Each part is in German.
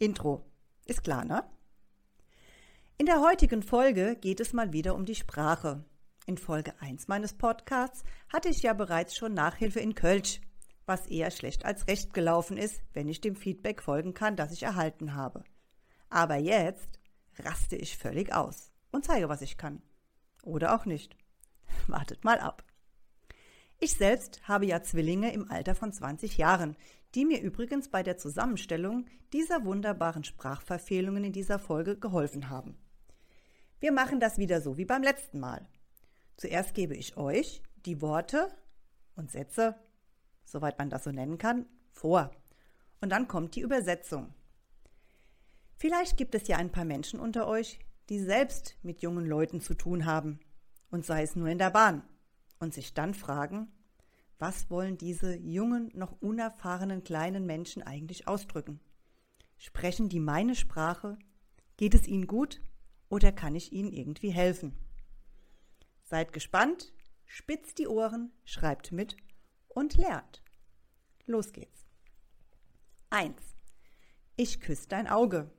Intro. Ist klar, ne? In der heutigen Folge geht es mal wieder um die Sprache. In Folge 1 meines Podcasts hatte ich ja bereits schon Nachhilfe in Kölsch, was eher schlecht als recht gelaufen ist, wenn ich dem Feedback folgen kann, das ich erhalten habe. Aber jetzt raste ich völlig aus und zeige, was ich kann. Oder auch nicht. Wartet mal ab. Ich selbst habe ja Zwillinge im Alter von 20 Jahren, die mir übrigens bei der Zusammenstellung dieser wunderbaren Sprachverfehlungen in dieser Folge geholfen haben. Wir machen das wieder so wie beim letzten Mal. Zuerst gebe ich euch die Worte und Sätze, soweit man das so nennen kann, vor. Und dann kommt die Übersetzung. Vielleicht gibt es ja ein paar Menschen unter euch, die selbst mit jungen Leuten zu tun haben, und sei es nur in der Bahn und sich dann fragen, was wollen diese jungen, noch unerfahrenen kleinen Menschen eigentlich ausdrücken? Sprechen die meine Sprache? Geht es ihnen gut oder kann ich ihnen irgendwie helfen? Seid gespannt, spitzt die Ohren, schreibt mit und lernt. Los geht's. 1. Ich küsse dein Auge.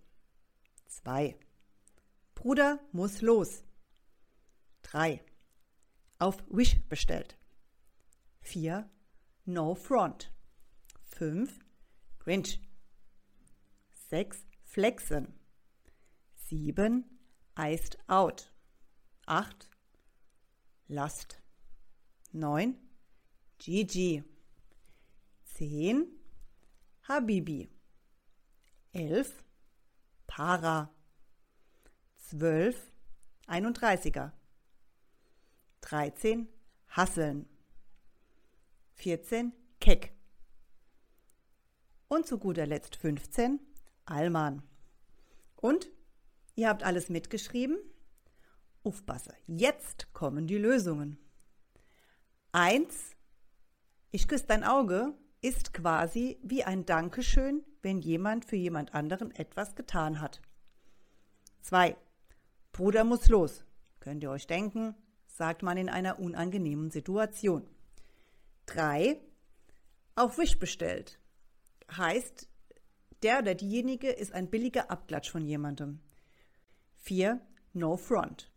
2. Bruder muss los. 3 auf Wish bestellt. 4. No Front. 5. Grinch. 6. Flexen. 7. Iced Out. 8. Lust. 9. Gigi. 10. Habibi. 11. Para. 12. 31er. 13 Hasseln. 14 Keck. Und zu guter Letzt 15 Alman. Und ihr habt alles mitgeschrieben? Aufpasse, jetzt kommen die Lösungen. 1. Ich küsse dein Auge ist quasi wie ein Dankeschön, wenn jemand für jemand anderen etwas getan hat. 2. Bruder muss los. Könnt ihr euch denken, sagt man in einer unangenehmen Situation. 3. Auf Wish bestellt. Heißt, der oder diejenige ist ein billiger Abklatsch von jemandem. 4. No front.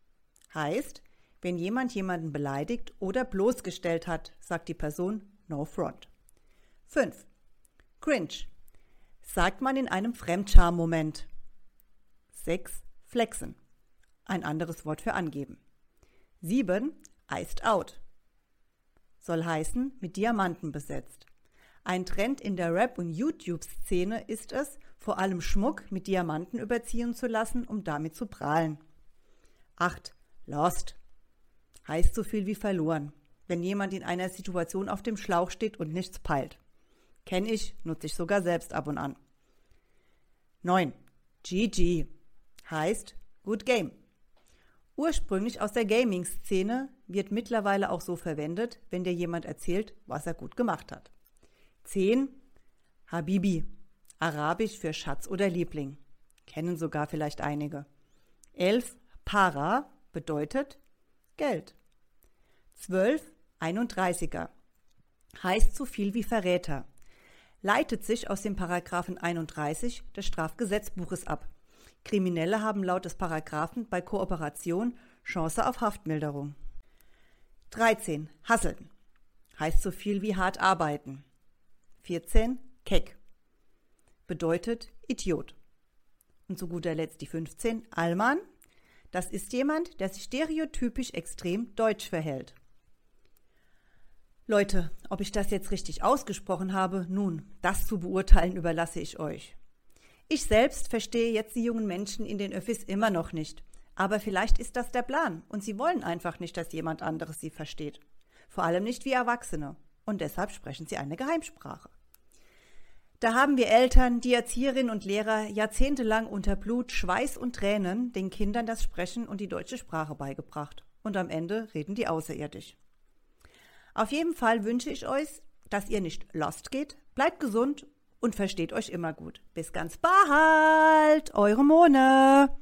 Heißt, wenn jemand jemanden beleidigt oder bloßgestellt hat, sagt die Person no front. 5. Cringe. Sagt man in einem Fremdscham-Moment. 6. Flexen. Ein anderes Wort für angeben. 7. Iced Out. Soll heißen, mit Diamanten besetzt. Ein Trend in der Rap- und YouTube-Szene ist es, vor allem Schmuck mit Diamanten überziehen zu lassen, um damit zu prahlen. 8. Lost. Heißt so viel wie verloren, wenn jemand in einer Situation auf dem Schlauch steht und nichts peilt. Kenn ich, nutze ich sogar selbst ab und an. 9. GG. Heißt Good Game. Ursprünglich aus der Gaming-Szene wird mittlerweile auch so verwendet, wenn dir jemand erzählt, was er gut gemacht hat. 10. Habibi, arabisch für Schatz oder Liebling. Kennen sogar vielleicht einige. 11. Para bedeutet Geld. 12. 31er heißt so viel wie Verräter. Leitet sich aus dem Paragraphen 31 des Strafgesetzbuches ab. Kriminelle haben laut des Paragraphen bei Kooperation Chance auf Haftmilderung. 13. Hasseln. Heißt so viel wie hart arbeiten. 14. Keck. Bedeutet Idiot. Und zu guter Letzt die 15. Allmann. Das ist jemand, der sich stereotypisch extrem deutsch verhält. Leute, ob ich das jetzt richtig ausgesprochen habe, nun, das zu beurteilen überlasse ich euch. Ich selbst verstehe jetzt die jungen Menschen in den Öffis immer noch nicht. Aber vielleicht ist das der Plan und sie wollen einfach nicht, dass jemand anderes sie versteht. Vor allem nicht wie Erwachsene. Und deshalb sprechen sie eine Geheimsprache. Da haben wir Eltern, die Erzieherinnen und Lehrer jahrzehntelang unter Blut, Schweiß und Tränen den Kindern das Sprechen und die deutsche Sprache beigebracht. Und am Ende reden die außerirdisch. Auf jeden Fall wünsche ich euch, dass ihr nicht lost geht, bleibt gesund und versteht euch immer gut. Bis ganz bald, eure Mone.